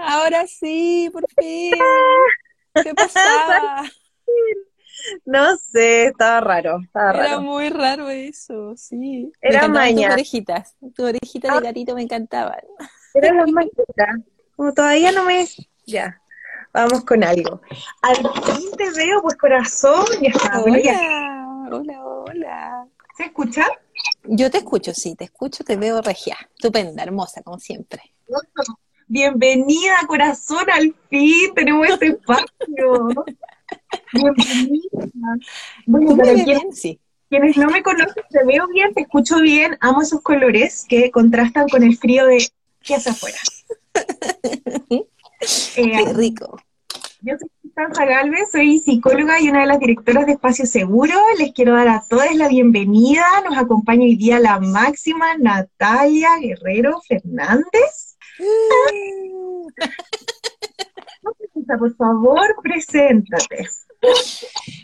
Ahora sí, por fin. ¿Qué pasaba? No sé, estaba raro, estaba Era raro. muy raro eso, sí. Era encantaban tus maña. orejitas. Tu orejita Ah. de gatito me encantaban. Era las mañanitas. Como todavía no me... Ya, vamos con algo. Al fin te veo, pues corazón, ya está. Ya. Hola, hola, hola. ¿Se escucha? Yo te escucho, sí, te escucho, te veo regia. Estupenda, hermosa, como siempre. Bienvenida, corazón, al fin tenemos este espacio. Bienvenida. Bueno, ¿Tú me para ves quienes, bien? Sí. quienes no me conocen, te veo bien, te escucho bien, amo esos colores que contrastan con el frío de que hace afuera. Eh, Qué rico. Yo soy Constanza Galvez, soy psicóloga y una de las directoras de Espacio Seguro. Les quiero dar a todos la bienvenida. Nos acompaña hoy día la máxima Natalia Guerrero Fernández. Por favor, preséntate.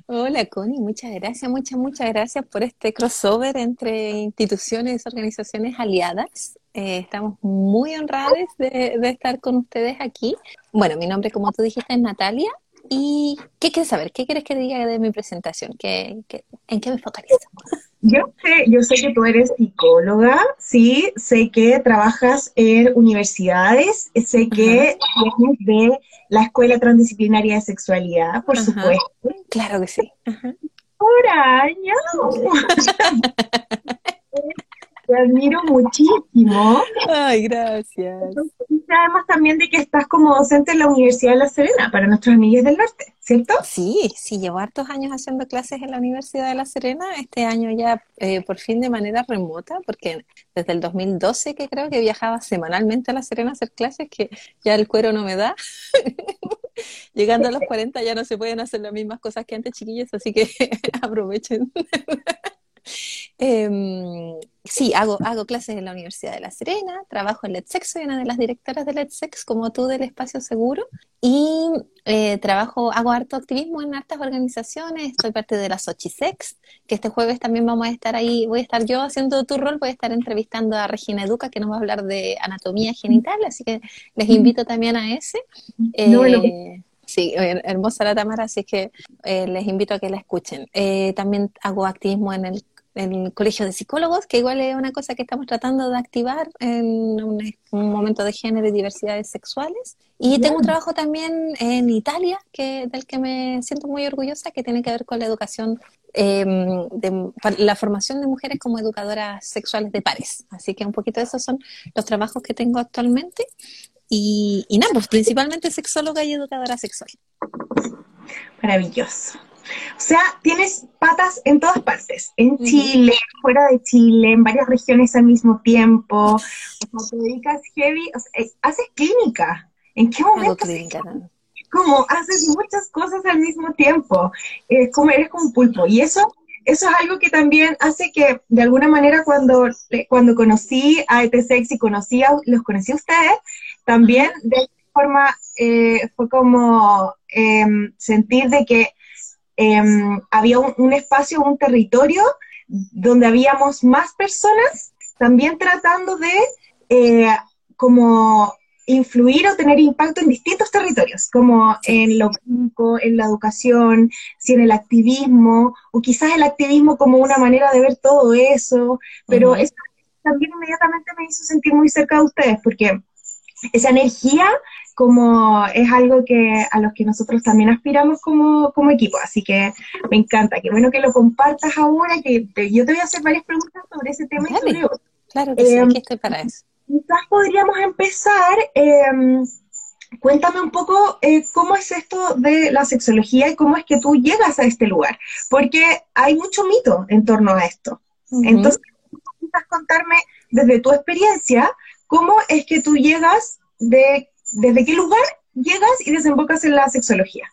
Hola Connie, muchas gracias, muchas, muchas gracias por este crossover entre instituciones, organizaciones aliadas. Eh, estamos muy honrados de, estar con ustedes aquí. Bueno, mi nombre, como tú dijiste, es Natalia. ¿Y qué quieres saber? ¿Qué quieres que diga de mi presentación? ¿Qué, qué- en qué me focalizo? Yo sé, yo sé que tú eres psicóloga, sí, sé que trabajas en universidades, sé que vienes de la Escuela Transdisciplinaria de Sexualidad, por Ajá. supuesto. Claro que sí. Ajá. Te admiro muchísimo. Ay, gracias. Además también de que estás como docente en la Universidad de La Serena para nuestros amigos del norte, ¿cierto? Sí, sí, llevo hartos años haciendo clases en la Universidad de La Serena, este año ya eh, por fin de manera remota, porque desde el 2012 que creo que viajaba semanalmente a La Serena a hacer clases, que ya el cuero no me da. Llegando a los 40 ya no se pueden hacer las mismas cosas que antes, chiquillos, así que aprovechen. Em, sí, hago, hago clases en la Universidad de La Serena, trabajo en LetSex, soy una de las directoras de LetSex, como tú del Espacio Seguro, y eh, trabajo, hago harto activismo en hartas organizaciones, soy parte de la Sochisex, que este jueves también vamos a estar ahí, voy a estar yo haciendo tu rol, voy a estar entrevistando a Regina Educa, que nos va a hablar de anatomía genital, así que les invito también a ese. No, Eh, Sí, her- hermosa la Tamara, así que eh, les invito a que la escuchen. Eh, también hago activismo en el, en el Colegio de Psicólogos, que igual es una cosa que estamos tratando de activar en un, un momento de género y diversidades sexuales. Y tengo un trabajo también en Italia, que, del que me siento muy orgullosa, que tiene que ver con la educación, eh, de, la formación de mujeres como educadoras sexuales de pares. Así que un poquito de esos son los trabajos que tengo actualmente. Y, y nada, pues principalmente sexóloga y educadora sexual. Maravilloso. O sea, tienes patas en todas partes, en. Chile, fuera de Chile, en varias regiones al mismo tiempo. O sea, te dedicas heavy, o sea, eh, haces clínica. ¿En qué momento clínica también. como haces muchas cosas al mismo tiempo, eh, como eres como un pulpo. Y eso, eso es algo que también hace que, de alguna manera, cuando, cuando conocí a ETSEX y conocí a- los conocí a ustedes, también de forma eh, fue como em, sentir de que em, había un, un espacio, un territorio donde habíamos más personas también tratando de eh, como influir o tener impacto en distintos territorios, como en lo público, en la educación, si en el activismo, o quizás el activismo como una manera de ver todo eso, pero Ujú. eso también inmediatamente me hizo sentir muy cerca de ustedes, porque esa energía como es algo que a los que nosotros también aspiramos como, como equipo, así que me encanta, qué bueno que lo compartas ahora, que te- yo te voy a hacer varias preguntas sobre ese tema y Dale. sobre otro. Claro que sí, Em, aquí estoy para eso. Quizás podríamos empezar, eh, cuéntame un poco eh, cómo es esto de la sexología y cómo es que tú llegas a este lugar, porque hay mucho mito en torno a esto. Ujú. Entonces, quizás contarme desde tu experiencia cómo es que tú llegas, de, desde qué lugar llegas y desembocas en la sexología.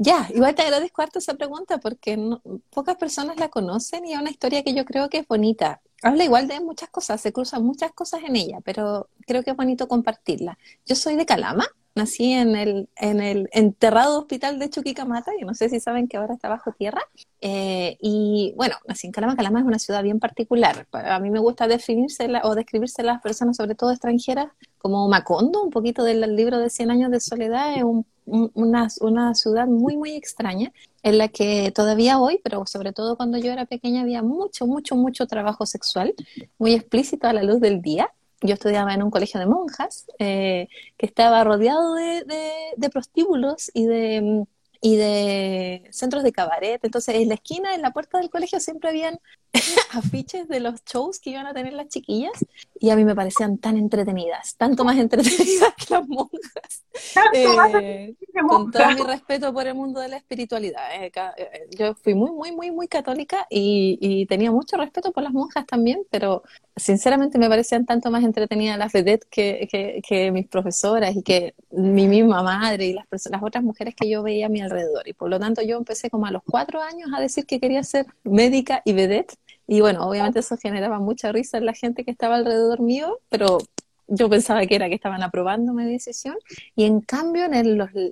Ya, igual te agradezco harto esa pregunta porque no- pocas personas la conocen y es una historia que yo creo que es bonita. Habla igual de muchas cosas, se cruzan muchas cosas en ella, pero creo que es bonito compartirla. Yo soy de Calama, nací en el, en el enterrado hospital de Chuquicamata, y no sé si saben que ahora está bajo tierra. Eh, y bueno, nací en Calama. Calama es una ciudad bien particular. A mí me gusta definirse o describirse las personas, sobre todo extranjeras, como Macondo, un poquito del libro de 100 años de soledad. Es una, una ciudad muy, muy extraña en la que todavía hoy, pero sobre todo cuando yo era pequeña, había mucho, mucho, mucho trabajo sexual, muy explícito a la luz del día yo estudiaba en un colegio de monjas eh, que estaba rodeado de, de, prostíbulos y de, y de centros de cabaret. Entonces, en la esquina, en la puerta del colegio, siempre habían afiches de los shows que iban a tener las chiquillas y a mí me parecían tan entretenidas, tanto más entretenidas que las monjas. Eh, con todo mi respeto por el mundo de la espiritualidad. Eh, eh, yo fui muy, muy, muy, muy católica y, tenía mucho respeto por las monjas también, pero sinceramente me parecían tanto más entretenidas las vedettes que, que, mis profesoras y que mi misma madre y las, las otras mujeres que yo veía a mi alrededor. Y por lo tanto yo empecé como a los cuatro años a decir que quería ser médica y vedette y bueno, obviamente eso generaba mucha risa en la gente que estaba alrededor mío, pero yo pensaba que era que estaban aprobando mi decisión. Y en cambio, en,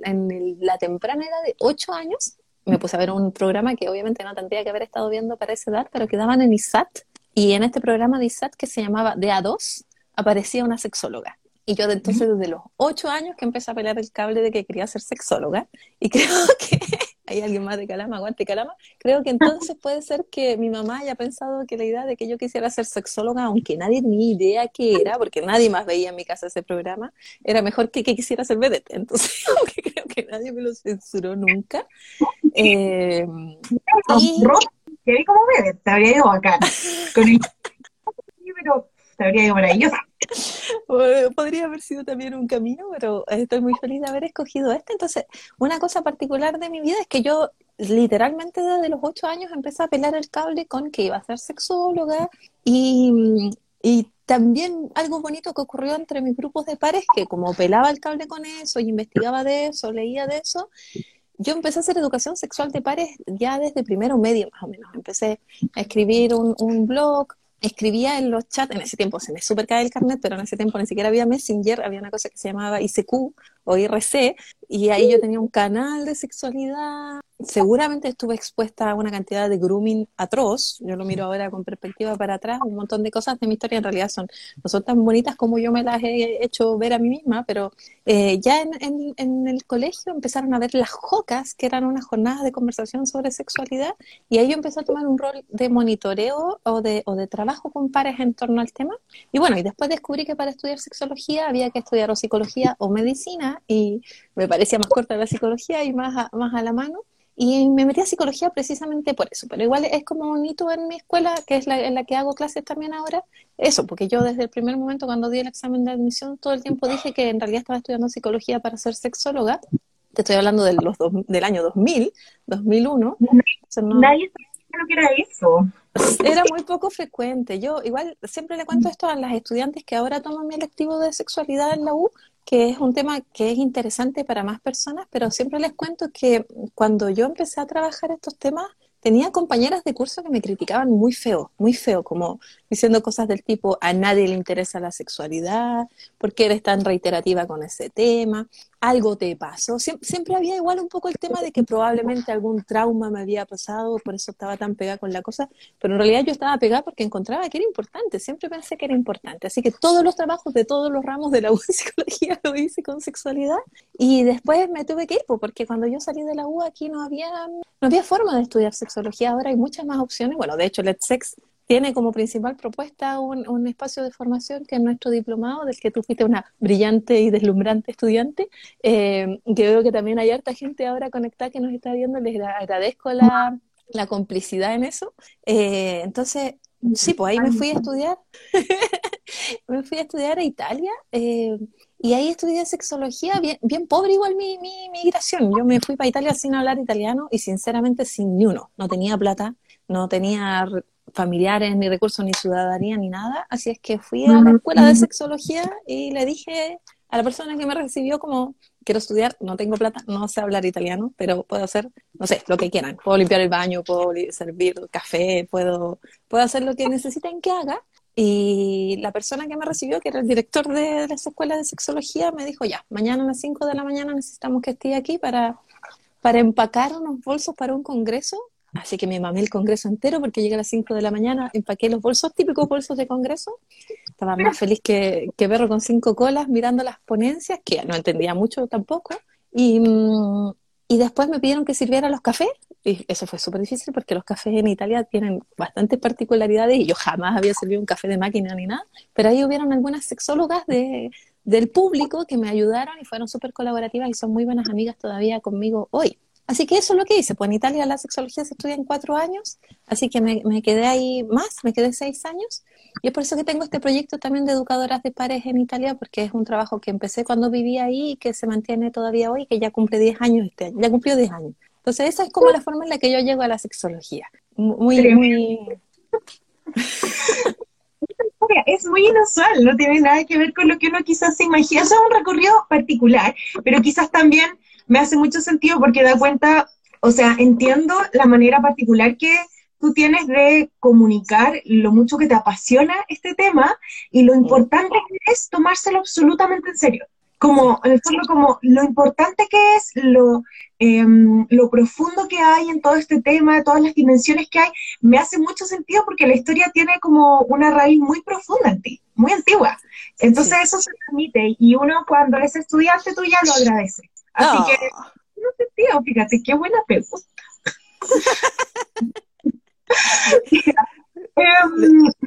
en la temprana edad de 8 años, me puse a ver un programa que obviamente no tendría que haber estado viendo para esa edad, pero que daban en ISAT. Y en este programa de ISAT que se llamaba De A2, aparecía una sexóloga. Y yo entonces desde los 8 años que empecé a pelear el cable de que quería ser sexóloga. Y creo que hay alguien más de Calama, aguante Calama. Creo que entonces puede ser que mi mamá haya pensado que la idea de que yo quisiera ser sexóloga, aunque nadie ni idea qué era, porque nadie más veía en mi casa ese programa, era mejor que, que quisiera ser vedette. Entonces, aunque creo que nadie me lo censuró nunca. Eh, y... como vedette, te habría ido acá. Con el... pero ido maravillosa. Podría haber sido también un camino, pero estoy muy feliz de haber escogido este. Entonces, una cosa particular de mi vida es que yo literalmente desde los ocho años empecé a pelar el cable con que iba a ser sexóloga y, y también algo bonito que ocurrió entre mis grupos de pares, que como pelaba el cable con eso y investigaba de eso, leía de eso, yo empecé a hacer educación sexual de pares ya desde primero medio más o menos. Empecé a escribir un blog, escribía en los chats, en ese tiempo se me super cae el carnet, pero en ese tiempo ni siquiera había Messenger, había una cosa que se llamaba ICQ o IRC, y ahí yo tenía un canal de sexualidad. Seguramente estuve expuesta a una cantidad de grooming atroz. Yo lo miro ahora con perspectiva para atrás. Un montón de cosas de mi historia en realidad son, no son tan bonitas como yo me las he hecho ver a mí misma, pero eh, ya en, en, el colegio empezaron a ver las jocas, que eran unas jornadas de conversación sobre sexualidad, y ahí yo empecé a tomar un rol de monitoreo o de, o de trabajo con pares en torno al tema. Y bueno, y después descubrí que para estudiar sexología había que estudiar o psicología o medicina, y me parecía más corta la psicología y más a, más a la mano. Y me metí a psicología precisamente por eso, pero igual es como un hito en mi escuela, que es la, en la que hago clases también ahora, eso, porque yo desde el primer momento cuando di el examen de admisión, todo el tiempo dije que en realidad estaba estudiando psicología para ser sexóloga, te estoy hablando de los del año 2000, 2001. Nadie sabía lo que era eso. Era muy poco frecuente. Yo igual siempre le cuento esto a las estudiantes que ahora toman mi electivo de sexualidad en la U, que es un tema que es interesante para más personas, pero siempre les cuento que cuando yo empecé a trabajar estos temas, tenía compañeras de curso que me criticaban muy feo, muy feo, como diciendo cosas del tipo, a nadie le interesa la sexualidad, ¿por qué eres tan reiterativa con ese tema? Algo te pasó. siempre había igual un poco el tema de que probablemente algún trauma me había pasado, por eso estaba tan pegada con la cosa, pero en realidad yo estaba pegada porque encontraba que era importante, siempre pensé que era importante. Así que todos los trabajos de todos los ramos de la U de psicología lo hice con sexualidad y después me tuve que ir, porque cuando yo salí de la U aquí no había, no había forma de estudiar sexología, ahora hay muchas más opciones. Bueno, de hecho, Let's Sex tiene como principal propuesta un, espacio de formación que es nuestro diplomado, del que tú fuiste una brillante y deslumbrante estudiante, eh, veo que también hay harta gente ahora conectada que nos está viendo, les agradezco la, complicidad en eso. Eh, entonces, sí, pues ahí me fui a estudiar, me fui a estudiar a Italia. Eh, y ahí estudié sexología, bien, bien pobre igual mi, mi migración. Yo me fui para Italia sin hablar italiano y sinceramente sin ni uno. No tenía plata, no tenía familiares, ni recursos, ni ciudadanía, ni nada. Así es que fui a la escuela de sexología y le dije a la persona que me recibió como, quiero estudiar, no tengo plata, no sé hablar italiano, pero puedo hacer, no sé, lo que quieran. Puedo limpiar el baño, puedo servir café, puedo, puedo hacer lo que necesiten que haga. Y la persona que me recibió, que era el director de las escuelas de sexología, me dijo, ya, mañana a las 5 de la mañana necesitamos que esté aquí para, para empacar unos bolsos para un congreso. Así que me mamé el congreso entero porque llegué a las 5 de la mañana, empaqué los bolsos, típicos bolsos de congreso. Estaba más feliz que, que perro con cinco colas mirando las ponencias, que no entendía mucho tampoco. Y, mm, y después me pidieron que sirviera los cafés y eso fue súper difícil porque los cafés en Italia tienen bastantes particularidades y yo jamás había servido un café de máquina ni nada, pero ahí hubieron algunas sexólogas de, del público que me ayudaron y fueron súper colaborativas y son muy buenas amigas todavía conmigo hoy. Así que eso es lo que hice. Pues en Italia la sexología se estudia en cuatro años, así que me, me, quedé ahí más, me quedé seis años. Y es por eso que tengo este proyecto también de educadoras de pares en Italia, porque es un trabajo que empecé cuando vivía ahí y que se mantiene todavía hoy, que ya cumple diez años este año, ya cumplió diez años. Entonces, esa es como la forma en la que yo llego a la sexología. Muy, muy... Es muy inusual, no tiene nada que ver con lo que uno quizás se imagina. es un recorrido particular, pero quizás también me hace mucho sentido porque da cuenta, o sea, entiendo la manera particular que tú tienes de comunicar lo mucho que te apasiona este tema y lo importante que es tomárselo absolutamente en serio como, en el fondo, como lo importante que es, lo, em, lo profundo que hay en todo este tema, todas las dimensiones que hay, me hace mucho sentido porque la historia tiene como una raíz muy profunda en ti, muy antigua. Entonces eso se permite y uno cuando es estudiante tú ya lo agradece. Así que, no sentido, fíjate, qué buena pregunta. eh,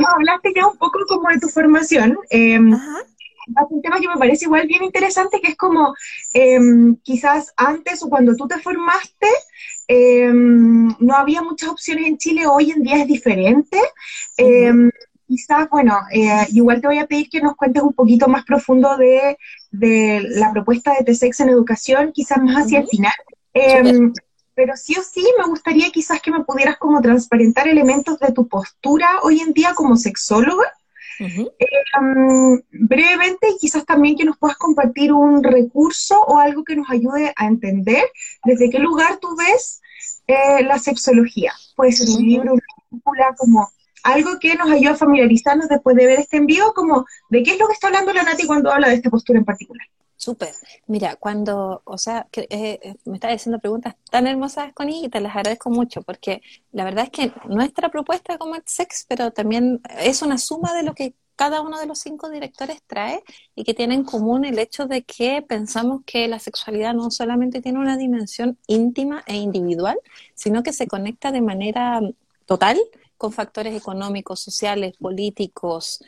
hablaste ya un poco como de tu formación. Eh, un tema que me parece igual bien interesante, que es como em, quizás antes o cuando tú te formaste, no había muchas opciones en Chile, hoy en día es diferente. Quizás, bueno, eh, igual te voy a pedir que nos cuentes un poquito más profundo de, la propuesta de TSEX en educación, quizás más hacia el final. pero sí o sí me gustaría quizás que me pudieras como transparentar elementos de tu postura hoy en día como sexóloga. Em, brevemente, y quizás también que nos puedas compartir un recurso o algo que nos ayude a entender desde qué lugar tú ves eh, la sexología. Puede ser un libro, una película, como algo que nos ayude a familiarizarnos después de ver este envío, como de qué es lo que está hablando la Nati cuando habla de esta postura en particular. Súper. Mira, cuando, o sea, eh, eh, me estás haciendo preguntas tan hermosas, Connie, y te las agradezco mucho, porque la verdad es que nuestra propuesta como sex, pero también es una suma de lo que cada uno de los cinco directores trae y que tiene en común el hecho de que pensamos que la sexualidad no solamente tiene una dimensión íntima e individual, sino que se conecta de manera total con factores económicos, sociales, políticos,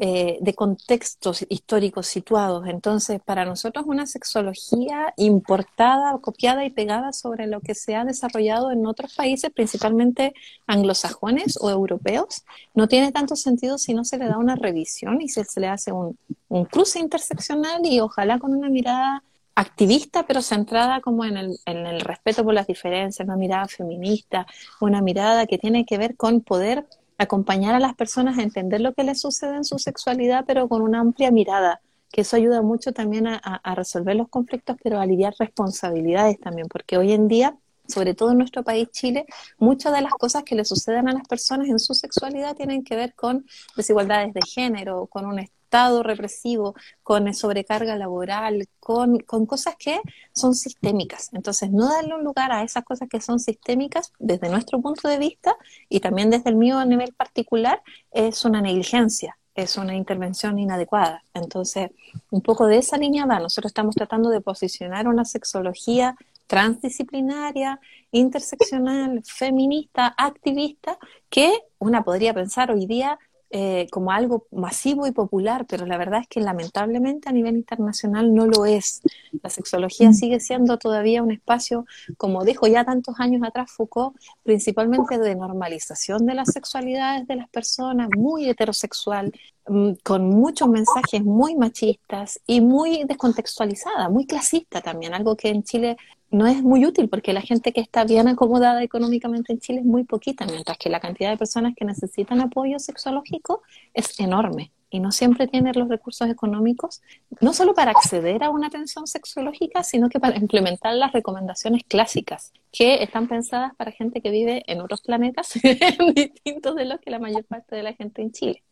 eh, de contextos históricos situados. Entonces, para nosotros una sexología importada, copiada y pegada sobre lo que se ha desarrollado en otros países, principalmente anglosajones o europeos, no tiene tanto sentido si no se le da una revisión y se, le hace un, un cruce interseccional y ojalá con una mirada activista, pero centrada como en el, en el respeto por las diferencias, una mirada feminista, una mirada que tiene que ver con poder acompañar a las personas a entender lo que les sucede en su sexualidad, pero con una amplia mirada, que eso ayuda mucho también a, resolver los conflictos, pero a aliviar responsabilidades también, porque hoy en día sobre todo en nuestro país Chile, muchas de las cosas que le suceden a las personas en su sexualidad tienen que ver con desigualdades de género, con un Estado represivo, con sobrecarga laboral, con, con cosas que son sistémicas. Entonces, no darle un lugar a esas cosas que son sistémicas desde nuestro punto de vista y también desde el mío a nivel particular es una negligencia es una intervención inadecuada. Entonces, un poco de esa línea va. Nosotros estamos tratando de posicionar una sexología transdisciplinaria, interseccional, feminista, activista, que una podría pensar hoy día eh, como algo masivo y popular, pero la verdad es que lamentablemente a nivel internacional no lo es. La sexología mm. sigue siendo todavía un espacio, como dijo ya tantos años atrás Foucault, principalmente de normalización de las sexualidades de las personas, muy heterosexual, mm, con muchos mensajes muy machistas y muy descontextualizada, muy clasista también, algo que en Chile no es muy útil porque la gente que está bien acomodada económicamente en Chile es muy poquita, mientras que la cantidad de personas que necesitan apoyo sexológico es enorme. y no siempre tiene los recursos económicos, no solo para acceder a una atención sexológica, sino que para implementar las recomendaciones clásicas, que están pensadas para gente que vive en otros planetas distintos de los que la mayor parte de la gente en Chile.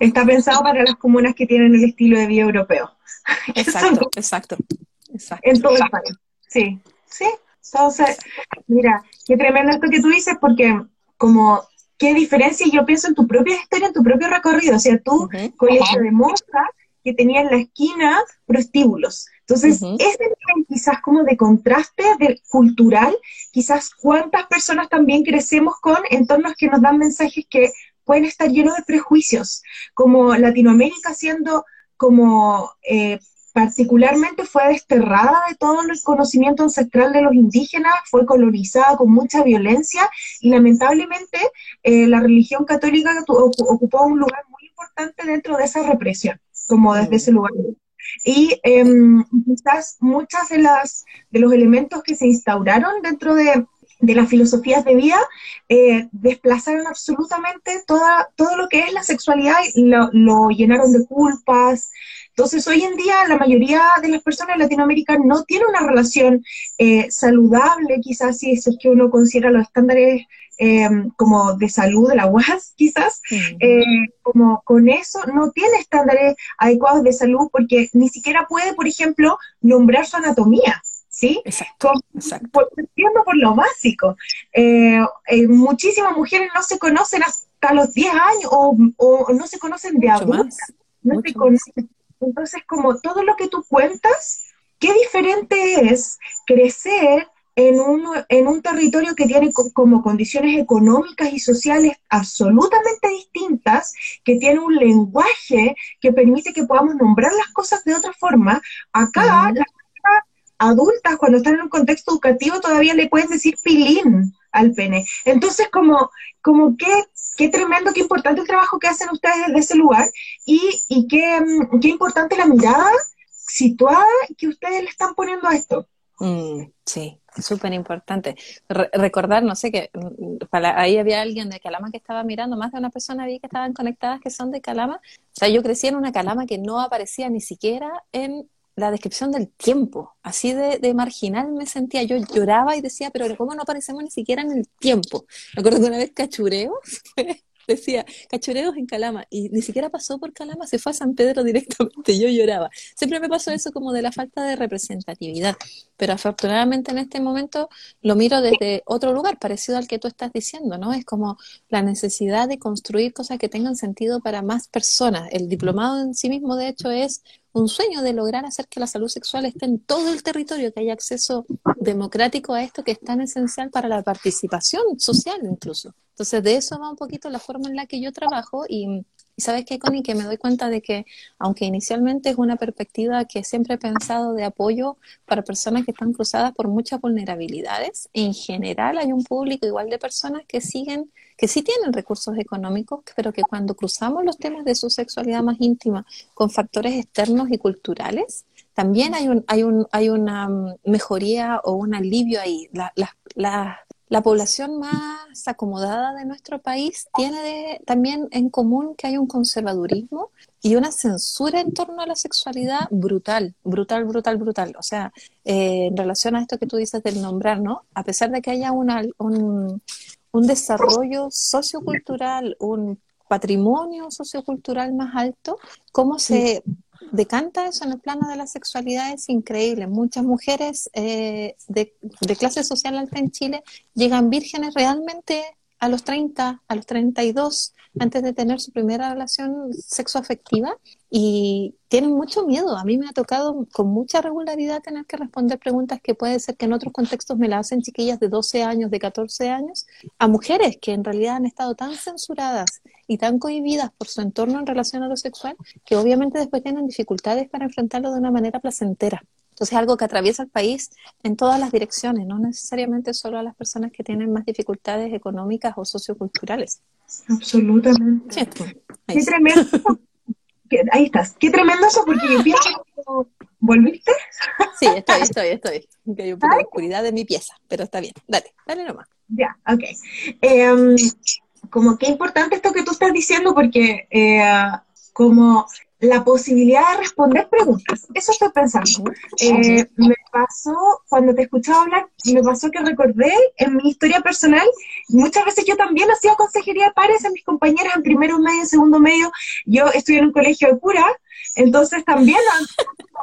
Está pensado para las comunas que tienen el estilo de vida europeo. Exacto, exacto, exacto. En todo el país. Sí, sí. Entonces, mira, qué tremendo esto que tú dices, porque como qué diferencia yo pienso en tu propia historia, en tu propio recorrido. O sea, tú, colegio de monjas, que tenía en la esquina prostíbulos. Entonces, ese nivel quizás como de contraste de, cultural, quizás cuántas personas también crecemos con entornos que nos dan mensajes que pueden estar llenos de prejuicios, como Latinoamérica siendo como eh, particularmente fue desterrada de todo el conocimiento ancestral de los indígenas, fue colonizada con mucha violencia y lamentablemente eh, la religión católica ocupó un lugar muy importante dentro de esa represión, como desde ese lugar. Y em, quizás muchas de las de los elementos que se instauraron dentro de, de las filosofías de vida eh, desplazaron absolutamente toda, todo lo que es la sexualidad y lo, lo llenaron de culpas, entonces, hoy en día la mayoría de las personas en Latinoamérica no tiene una relación eh, saludable, quizás si es que uno considera los estándares eh, como de salud de la UAS, quizás, eh, como con eso no tiene estándares adecuados de salud porque ni siquiera puede, por ejemplo, nombrar su anatomía. ¿Sí? Exacto, Por, por lo básico. muchísimas mujeres no se conocen hasta los 10 años o, no se conocen de adultas. No se conocen entonces, como todo lo que tú cuentas, qué diferente es crecer en un, en un territorio que tiene como condiciones económicas y sociales absolutamente distintas, que tiene un lenguaje que permite que podamos nombrar las cosas de otra forma. Acá, las adultas, cuando están en un contexto educativo, todavía le pueden decir pilín al pene. Entonces, como, como qué, qué tremendo, qué importante el trabajo que hacen ustedes desde ese lugar y, y qué, mm, qué importante la mirada situada que ustedes le están poniendo a esto. Mm, sí, súper importante. recordar, no sé, que mm, ahí había alguien de Calama que estaba mirando, más de una persona vi que estaban conectadas que son de Calama. O sea, yo crecí en una Calama que no aparecía ni siquiera en la descripción del tiempo, así de, marginal me sentía, yo lloraba y decía, pero ¿cómo no aparecemos ni siquiera en el tiempo? Me acuerdo que una vez cachureo, decía, cachureos en Calama, y ni siquiera pasó por Calama, se fue a San Pedro directamente, yo lloraba. Siempre me pasó eso como de la falta de representatividad, pero afortunadamente en este momento lo miro desde otro lugar, parecido al que tú estás diciendo, ¿no? Es como la necesidad de construir cosas que tengan sentido para más personas. El diplomado en sí mismo, de hecho, es un sueño de lograr hacer que la salud sexual esté en todo el territorio, que haya acceso democrático a esto que es tan esencial para la participación social incluso. Entonces, de eso va un poquito la forma en la que yo trabajo y, sabes qué, Connie, que me doy cuenta de que, aunque inicialmente es una perspectiva que siempre he pensado de apoyo para personas que están cruzadas por muchas vulnerabilidades, en general hay un público igual de personas que siguen, que sí tienen recursos económicos, pero que cuando cruzamos los temas de su sexualidad más íntima con factores externos y culturales, también hay, un, hay, un, hay una mm, mejoría o un alivio ahí. La, la población más acomodada de nuestro país tiene también en común que hay un conservadurismo y una censura en torno a la sexualidad brutal, brutal, brutal, brutal. O sea, eh, en relación a esto que tú dices del nombrar, ¿no? A pesar de que haya un, un desarrollo sociocultural, un patrimonio sociocultural más alto, cómo se decanta eso en el plano de la sexualidad es increíble. Muchas mujeres eh, de, de, clase social alta en Chile llegan vírgenes realmente a los 30, a los 32, antes de tener su primera relación sexoafectiva y tienen mucho miedo. A mí me ha tocado con mucha regularidad tener que responder preguntas que puede ser que en otros contextos me la hacen chiquillas de 12 años, de 14 años, a mujeres que en realidad han estado tan censuradas y tan cohibidas por su entorno en relación a lo sexual que obviamente después tienen dificultades para enfrentarlo de una manera placentera. Entonces es algo que atraviesa el país en todas las direcciones, no necesariamente solo a las personas que tienen más dificultades económicas o socioculturales. Absolutamente. Qué tremendo. Ahí estás. Qué tremendo eso porque yo pienso... ¿Volviste? Sí, estoy, estoy, estoy. hay un poco de oscuridad de mi pieza, pero está bien. Dale, dale nomás. Ya, ok. Em, como qué importante esto que tú estás diciendo porque... Eh, como la posibilidad de responder preguntas. Eso estoy pensando. Eh, me pasó, cuando te escuchaba hablar, me pasó que recordé en mi historia personal, muchas veces yo también hacía consejería de pares a mis compañeras en primero medio, en segundo medio. Yo estuve en un colegio de cura, entonces también no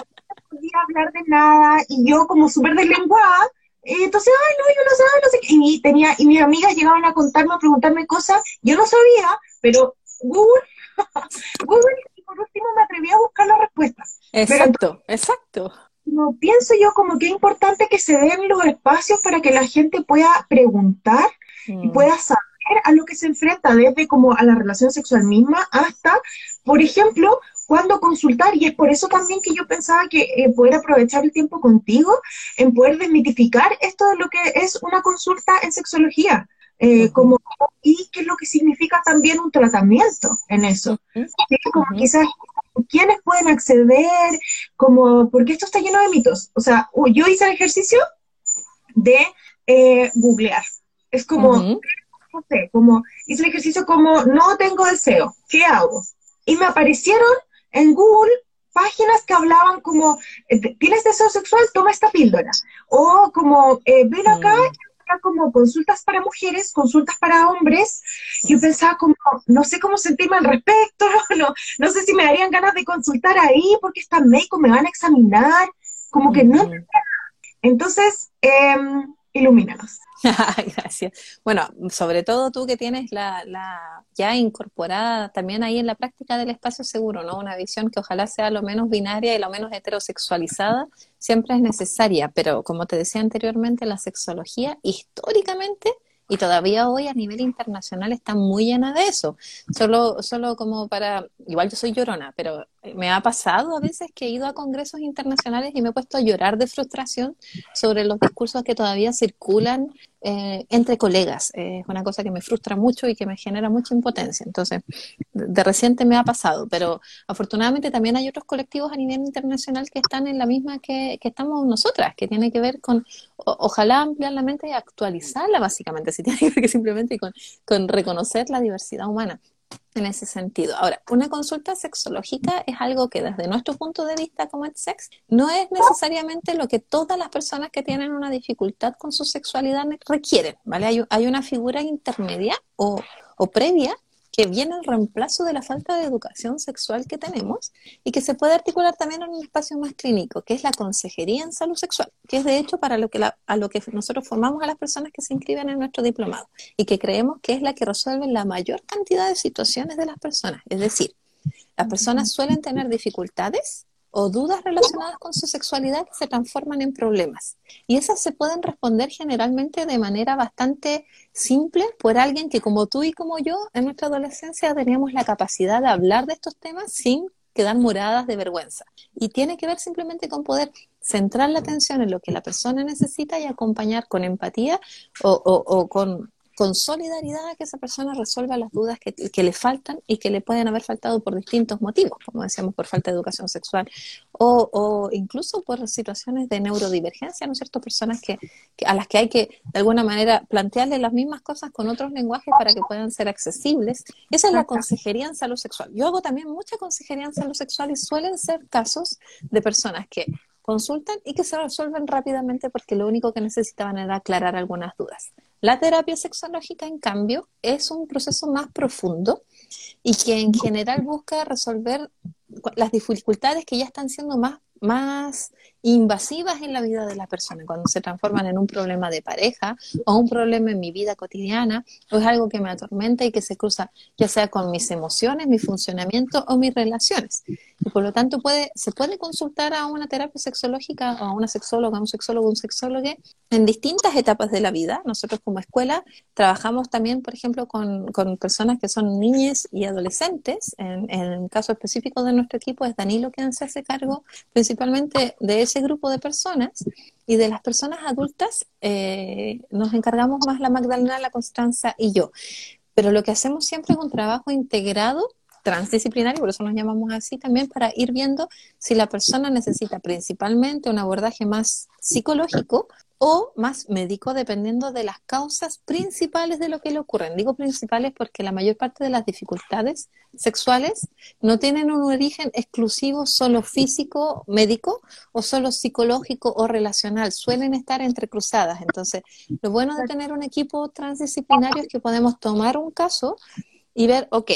podía hablar de nada y yo como súper deslenguada, entonces, ay, no, yo no sabía, no sé qué. Y, tenía, y mis amigas llegaban a contarme, a preguntarme cosas, yo no sabía, pero Google, Google por último me atreví a buscar la respuesta. Exacto, exacto. No, pienso yo como que es importante que se den los espacios para que la gente pueda preguntar y mm. pueda saber a lo que se enfrenta, desde como a la relación sexual misma hasta, por ejemplo, cuando consultar, y es por eso también que yo pensaba que eh, poder aprovechar el tiempo contigo en poder desmitificar esto de lo que es una consulta en sexología. Eh, como, y qué es lo que significa también un tratamiento en eso. como quizás quiénes pueden acceder, como, porque esto está lleno de mitos. O sea, yo hice el ejercicio de eh, googlear. Es como, no sé, como, hice el ejercicio como, no tengo deseo, ¿qué hago? Y me aparecieron en Google páginas que hablaban como, eh, ¿tienes deseo sexual? Toma esta píldora. O como, ven acá como consultas para mujeres, consultas para hombres. Yo pensaba como, no sé cómo sentirme al respecto, no, no, sé si me darían ganas de consultar ahí porque están médicos, me van a examinar, como que no. Entonces, eh, ilumínanos. Gracias. Bueno, sobre todo tú que tienes la, la, ya incorporada también ahí en la práctica del espacio seguro, ¿no? Una visión que ojalá sea lo menos binaria y lo menos heterosexualizada, siempre es necesaria, pero como te decía anteriormente, la sexología históricamente y todavía hoy a nivel internacional está muy llena de eso. Solo, solo como para, igual yo soy llorona, pero me ha pasado a veces que he ido a congresos internacionales y me he puesto a llorar de frustración sobre los discursos que todavía circulan eh, entre colegas. es una cosa que me frustra mucho y que me genera mucha impotencia. Entonces, de reciente me ha pasado, pero afortunadamente también hay otros colectivos a nivel internacional que están en la misma que, que estamos nosotras, que tiene que ver con, ojalá ampliar la mente y actualizarla básicamente, si tiene que ver que simplemente con reconocer la diversidad humana en ese sentido. Ahora, una consulta sexológica es algo que desde nuestro punto de vista como sex no es necesariamente lo que todas las personas que tienen una dificultad con su sexualidad requieren, ¿vale? Hay, hay una figura intermedia o, o previa que viene el reemplazo de la falta de educación sexual que tenemos y que se puede articular también en un espacio más clínico, que es la consejería en salud sexual, que es de hecho para lo que, a lo que nosotros formamos a las personas que se inscriben en nuestro diplomado y que creemos que es la que resuelve la mayor cantidad de situaciones de las personas. Es decir, las personas suelen tener dificultades o dudas relacionadas con su sexualidad se transforman en problemas. Y esas se pueden responder generalmente de manera bastante simple por alguien que como tú y como yo en nuestra adolescencia teníamos la capacidad de hablar de estos temas sin quedar moradas de vergüenza. Y tiene que ver simplemente con poder centrar la atención en lo que la persona necesita y acompañar con empatía o, o con con solidaridad a que esa persona resuelva las dudas que, le faltan y que le pueden haber faltado por distintos motivos, como decíamos, por falta de educación sexual o, incluso por situaciones de neurodivergencia, ¿no es cierto? Personas que, a las que hay que, de alguna manera, plantearle las mismas cosas con otros lenguajes para que puedan ser accesibles. Esa es la consejería en salud sexual. Yo hago también mucha consejería en salud sexual y suelen ser casos de personas que consultan y que se resuelven rápidamente porque lo único que necesitaban era aclarar algunas dudas. La terapia sexológica, en cambio, es un proceso más profundo y que en general busca resolver las dificultades que ya están siendo más, más invasivas en la vida de la persona, cuando se transforman en un problema de pareja o un problema en mi vida cotidiana, o es algo que me atormenta y que se cruza ya sea con mis emociones, mi funcionamiento o mis relaciones. Y por lo tanto puede, se puede consultar a una terapia sexológica o a una sexóloga, a un sexólogo, un sexólogo en distintas etapas de la vida. Nosotros como escuela trabajamos también, por ejemplo, con, con personas que son niñas y adolescentes. En, en, el caso específico de nuestro equipo es Danilo quien se hace cargo principalmente de ese grupo de personas y de las personas adultas eh, nos encargamos más la Magdalena, la Constanza y yo. Pero lo que hacemos siempre es un trabajo integrado transdisciplinario, por eso nos llamamos así también, para ir viendo si la persona necesita principalmente un abordaje más psicológico o más médico, dependiendo de las causas principales de lo que le ocurren. Digo principales porque la mayor parte de las dificultades sexuales no tienen un origen exclusivo solo físico, médico, o solo psicológico o relacional. Suelen estar entrecruzadas. Entonces, lo bueno de tener un equipo transdisciplinario es que podemos tomar un caso y ver, ok,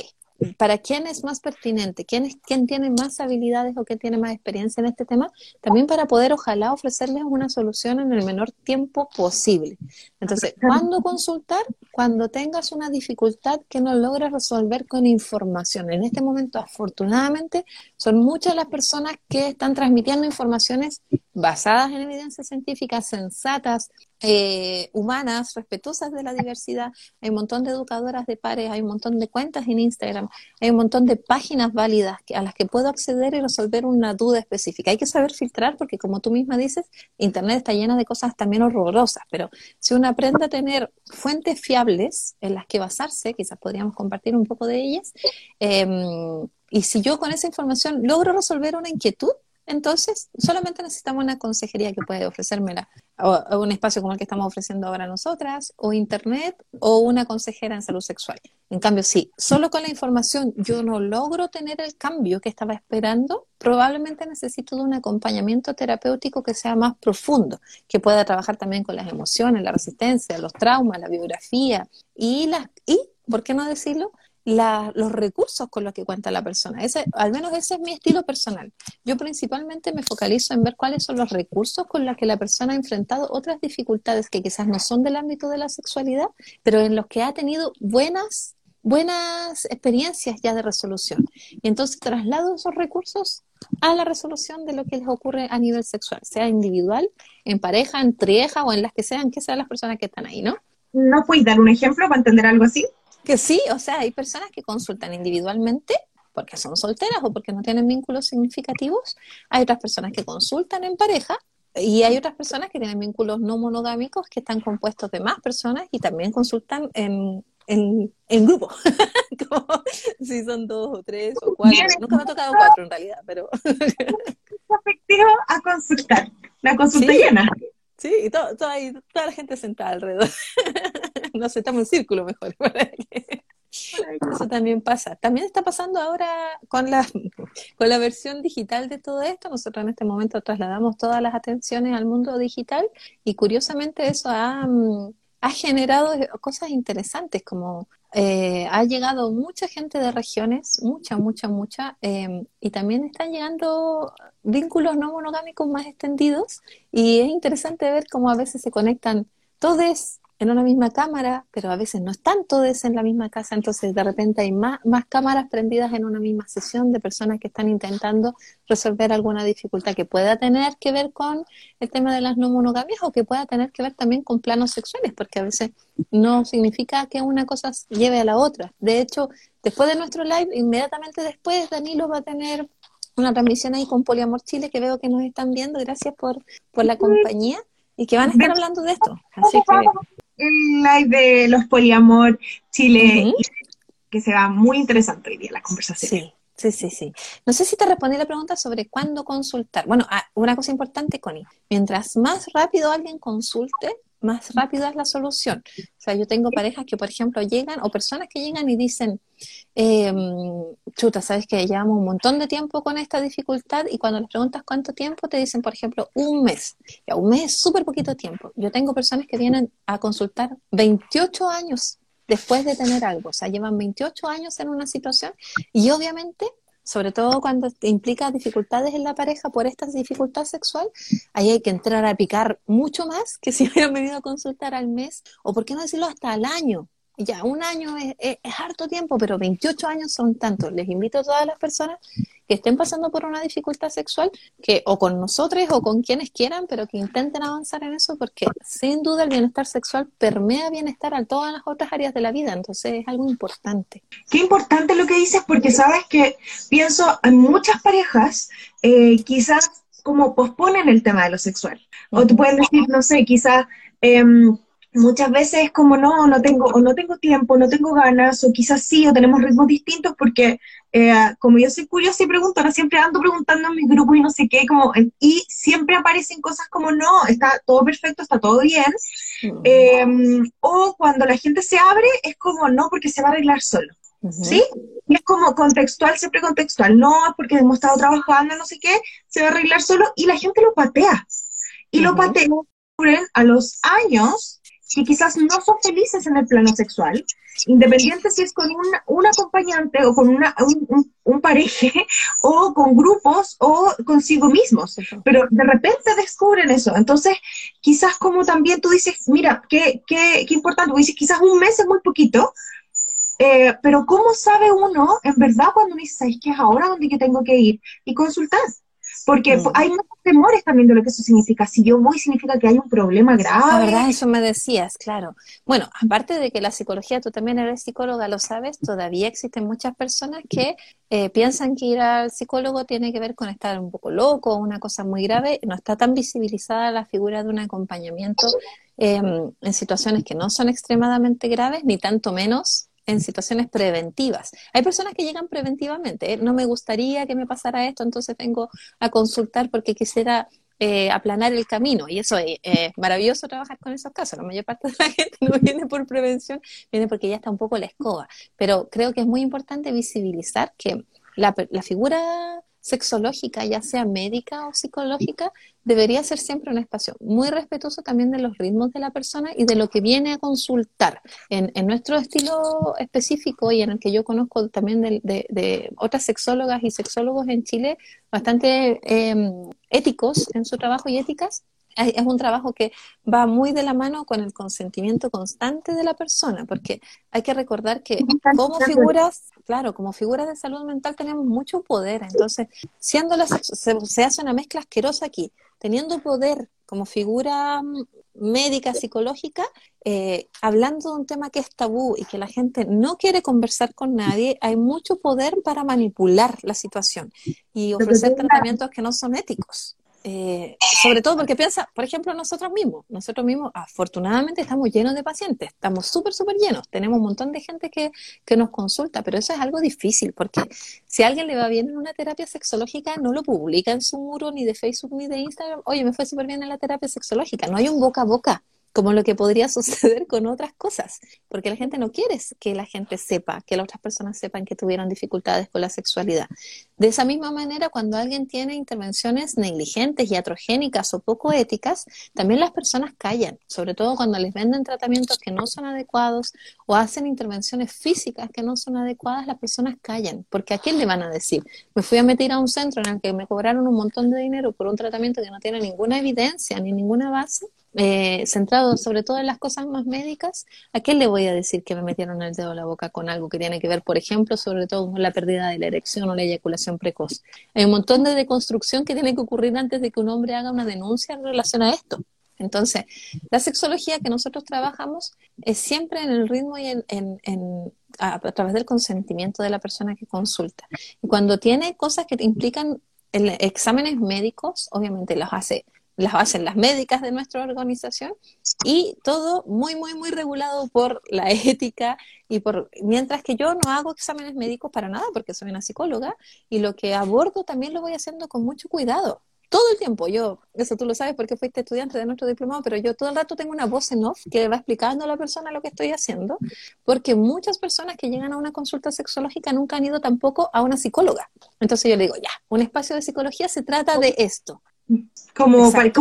para quién es más pertinente, quién, es, quién tiene más habilidades o quién tiene más experiencia en este tema, también para poder ojalá ofrecerles una solución en el menor tiempo posible. Entonces, ¿cuándo consultar? Cuando tengas una dificultad que no logres resolver con información. En este momento, afortunadamente, son muchas las personas que están transmitiendo informaciones basadas en evidencias científicas, sensatas, eh, humanas, respetuosas de la diversidad. Hay un montón de educadoras de pares, hay un montón de cuentas en Instagram, hay un montón de páginas válidas a las que puedo acceder y resolver una duda específica. Hay que saber filtrar porque, como tú misma dices, Internet está llena de cosas también horrorosas, pero si uno aprende a tener fuentes fiables en las que basarse, quizás podríamos compartir un poco de ellas, em, y si yo con esa información logro resolver una inquietud, entonces, solamente necesitamos una consejería que puede ofrecérmela, un espacio como el que estamos ofreciendo ahora nosotras, o internet, o una consejera en salud sexual. En cambio, si solo con la información yo no logro tener el cambio que estaba esperando, probablemente necesito de un acompañamiento terapéutico que sea más profundo, que pueda trabajar también con las emociones, la resistencia, los traumas, la biografía y y, ¿por qué no decirlo? Los recursos con los que cuenta la persona. Ese, al menos ese es mi estilo personal. Yo principalmente me focalizo en ver cuáles son los recursos con los que la persona ha enfrentado otras dificultades que quizás no son del ámbito de la sexualidad, pero en los que ha tenido buenas buenas experiencias ya de resolución. Y entonces traslado esos recursos a la resolución de lo que les ocurre a nivel sexual, sea individual, en pareja, en trieja o en las que sean, que sean las personas que están ahí, ¿no? ¿No puedes dar un ejemplo para entender algo así? Que sí, o sea, hay personas que consultan individualmente porque son solteras o porque no tienen vínculos significativos. Hay otras personas que consultan en pareja y hay otras personas que tienen vínculos no monogámicos que están compuestos de más personas y también consultan en, en, en grupo. Como si son dos o tres o cuatro. Nunca me ha tocado cuatro en realidad, pero. efectivo a consultar. La consulta llena. Sí, y todo, toda la gente sentada alrededor. Nos sentamos en círculo mejor. Eso también pasa. También está pasando ahora con la, con la versión digital de todo esto. Nosotros en este momento trasladamos todas las atenciones al mundo digital y curiosamente eso ha, mm, ha generado cosas interesantes como eh, ha llegado mucha gente de regiones, mucha, mucha, mucha, em, y también están llegando vínculos no monogámicos más extendidos, y es interesante ver cómo a veces se conectan todos en una misma cámara, pero a veces no están todos en la misma casa, entonces de repente hay más, más cámaras prendidas en una misma sesión de personas que están intentando resolver alguna dificultad que pueda tener que ver con el tema de las no monogamias o que pueda tener que ver también con planos sexuales, porque a veces no significa que una cosa lleve a la otra. De hecho, después de nuestro live, inmediatamente después, Danilo va a tener una transmisión ahí con Poliamor Chile que veo que nos están viendo. Gracias por, por la compañía y que van a estar hablando de esto. Así que el live de los poliamor Chile, que se va muy interesante hoy día la conversación. Sí. Sí, sí, sí. No sé si te respondí la pregunta sobre cuándo consultar. Bueno, ah, una cosa importante, Connie. Mientras más rápido alguien consulte, más rápida es la solución. O sea, yo tengo parejas que, por ejemplo, llegan, o personas que llegan y dicen, eh, chuta, sabes que llevamos un montón de tiempo con esta dificultad y cuando les preguntas cuánto tiempo, te dicen, por ejemplo, un mes. Ya, un mes es súper poquito tiempo. Yo tengo personas que vienen a consultar 28 años después de tener algo, o sea, llevan 28 años en una situación y obviamente sobre todo cuando implica dificultades en la pareja por esta dificultad sexual, ahí hay que entrar a picar mucho más que si hubieran venido a consultar al mes, o por qué no decirlo hasta al año, ya, un año es, harto tiempo, pero 28 años son tantos. Les invito a todas las personas que estén pasando por una dificultad sexual, que o con nosotros o con quienes quieran, pero que intenten avanzar en eso, porque sin duda el bienestar sexual permea bienestar a todas las otras áreas de la vida, entonces es algo importante. Qué importante lo que dices, porque sabes que pienso en muchas parejas, eh, quizás como posponen el tema de lo sexual. O tú puedes decir, no sé, quizás... Em, muchas veces es como no, no tengo, o no tengo tiempo, no tengo ganas, o quizás sí, o tenemos ritmos distintos, porque eh, como yo soy curiosa y preguntona, siempre ando preguntando en mis grupos y no sé qué, como, y siempre aparecen cosas como no, está todo perfecto, está todo bien, em, o cuando la gente se abre, es como no, porque se va a arreglar solo. ¿Sí? Y es como contextual, siempre contextual. No, es porque hemos estado trabajando, no sé qué, se va a arreglar solo y la gente lo patea. Y lo patea a los años que quizás no son felices en el plano sexual, independiente si es con un, acompañante o con una, un, un, pareje o con grupos o consigo mismos, pero de repente descubren eso. Entonces, quizás como también tú dices, mira, qué, qué, qué importante, tú dices, quizás un mes es muy poquito, eh, pero ¿cómo sabe uno en verdad cuando dice, ¿sabes qué es ahora donde yo tengo que ir y consultar? Porque hay muchos temores también de lo que eso significa. Si yo voy, significa que hay un problema grave. La verdad, eso me decías, claro. Bueno, aparte de que la psicología, tú también eres psicóloga, lo sabes, todavía existen muchas personas que eh, piensan que ir al psicólogo tiene que ver con estar un poco loco, una cosa muy grave. No está tan visibilizada la figura de un acompañamiento em, en situaciones que no son extremadamente graves, ni tanto menos en situaciones preventivas. Hay personas que llegan preventivamente, ¿eh? no me gustaría que me pasara esto, entonces vengo a consultar porque quisiera eh, aplanar el camino. Y eso es maravilloso trabajar con esos casos. La mayor parte de la gente no viene por prevención, viene porque ya está un poco la escoba. Pero creo que es muy importante visibilizar que la, la figura sexológica, ya sea médica o psicológica, debería ser siempre un espacio muy respetuoso también de los ritmos de la persona y de lo que viene a consultar. En, nuestro estilo específico y en el que yo conozco también de, otras sexólogas y sexólogos en Chile, bastante em, éticos en su trabajo y éticas, es un trabajo que va muy de la mano con el consentimiento constante de la persona, porque hay que recordar que como figuras, claro, como figuras de salud mental tenemos mucho poder, entonces, siendo la, se, hace una mezcla asquerosa aquí, teniendo poder como figura mm, médica, psicológica, eh, hablando de un tema que es tabú y que la gente no quiere conversar con nadie, hay mucho poder para manipular la situación y ofrecer tratamientos que no son éticos. Eh, sobre todo porque piensa, por ejemplo, nosotros mismos, nosotros mismos afortunadamente estamos llenos de pacientes, estamos súper, súper llenos, tenemos un montón de gente que, que, nos consulta, pero eso es algo difícil porque si a alguien le va bien en una terapia sexológica, no lo publica en su muro ni de Facebook ni de Instagram, oye, me fue súper bien en la terapia sexológica, no hay un boca a boca como lo que podría suceder con otras cosas, porque la gente no quiere que la gente sepa, que las otras personas sepan que tuvieron dificultades con la sexualidad. De esa misma manera, cuando alguien tiene intervenciones negligentes, iatrogénicas o poco éticas, también las personas callan, sobre todo cuando les venden tratamientos que no son adecuados o hacen intervenciones físicas que no son adecuadas, las personas callan, porque ¿a quién le van a decir? Me fui a meter a un centro en el que me cobraron un montón de dinero por un tratamiento que no tiene ninguna evidencia ni ninguna base eh, centrado sobre todo en las cosas más médicas, ¿a qué le voy a decir que me metieron el dedo a la boca con algo que tiene que ver, por ejemplo, sobre todo con la pérdida de la erección o la eyaculación precoz? Hay un montón de deconstrucción que tiene que ocurrir antes de que un hombre haga una denuncia en relación a esto. Entonces, la sexología que nosotros trabajamos es siempre en el ritmo y en, a, través del consentimiento de la persona que consulta. Y cuando tiene cosas que implican exámenes médicos, obviamente los hace las hacen las médicas de nuestra organización y todo muy, muy, muy regulado por la ética y por, mientras que yo no hago exámenes médicos para nada porque soy una psicóloga y lo que abordo también lo voy haciendo con mucho cuidado. Todo el tiempo, yo, eso tú lo sabes porque fuiste estudiante de nuestro diplomado, pero yo todo el rato tengo una voz en off que va explicando a la persona lo que estoy haciendo, porque muchas personas que llegan a una consulta sexológica nunca han ido tampoco a una psicóloga. Entonces yo le digo, ya, un espacio de psicología se trata de esto como para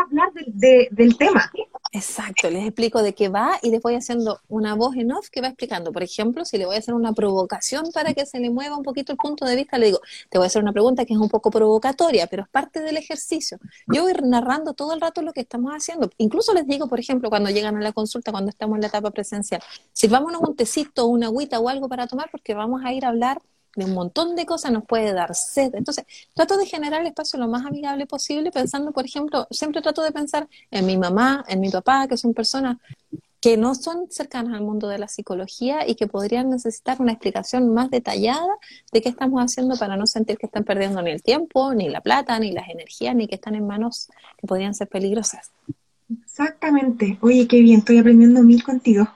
hablar del tema. Exacto, les explico de qué va y les voy haciendo una voz en off que va explicando. Por ejemplo, si le voy a hacer una provocación para que se le mueva un poquito el punto de vista, le digo, te voy a hacer una pregunta que es un poco provocatoria, pero es parte del ejercicio. Yo voy narrando todo el rato lo que estamos haciendo. Incluso les digo, por ejemplo, cuando llegan a la consulta, cuando estamos en la etapa presencial, sirvámonos un tecito, una agüita o algo para tomar porque vamos a ir a hablar de un montón de cosas, nos puede dar sed. Entonces, trato de generar el espacio lo más amigable posible, pensando, por ejemplo, siempre trato de pensar en mi mamá, en mi papá, que son personas que no son cercanas al mundo de la psicología y que podrían necesitar una explicación más detallada de qué estamos haciendo para no sentir que están perdiendo ni el tiempo, ni la plata, ni las energías, ni que están en manos que podrían ser peligrosas. Exactamente. Oye, qué bien, estoy aprendiendo mil contigo.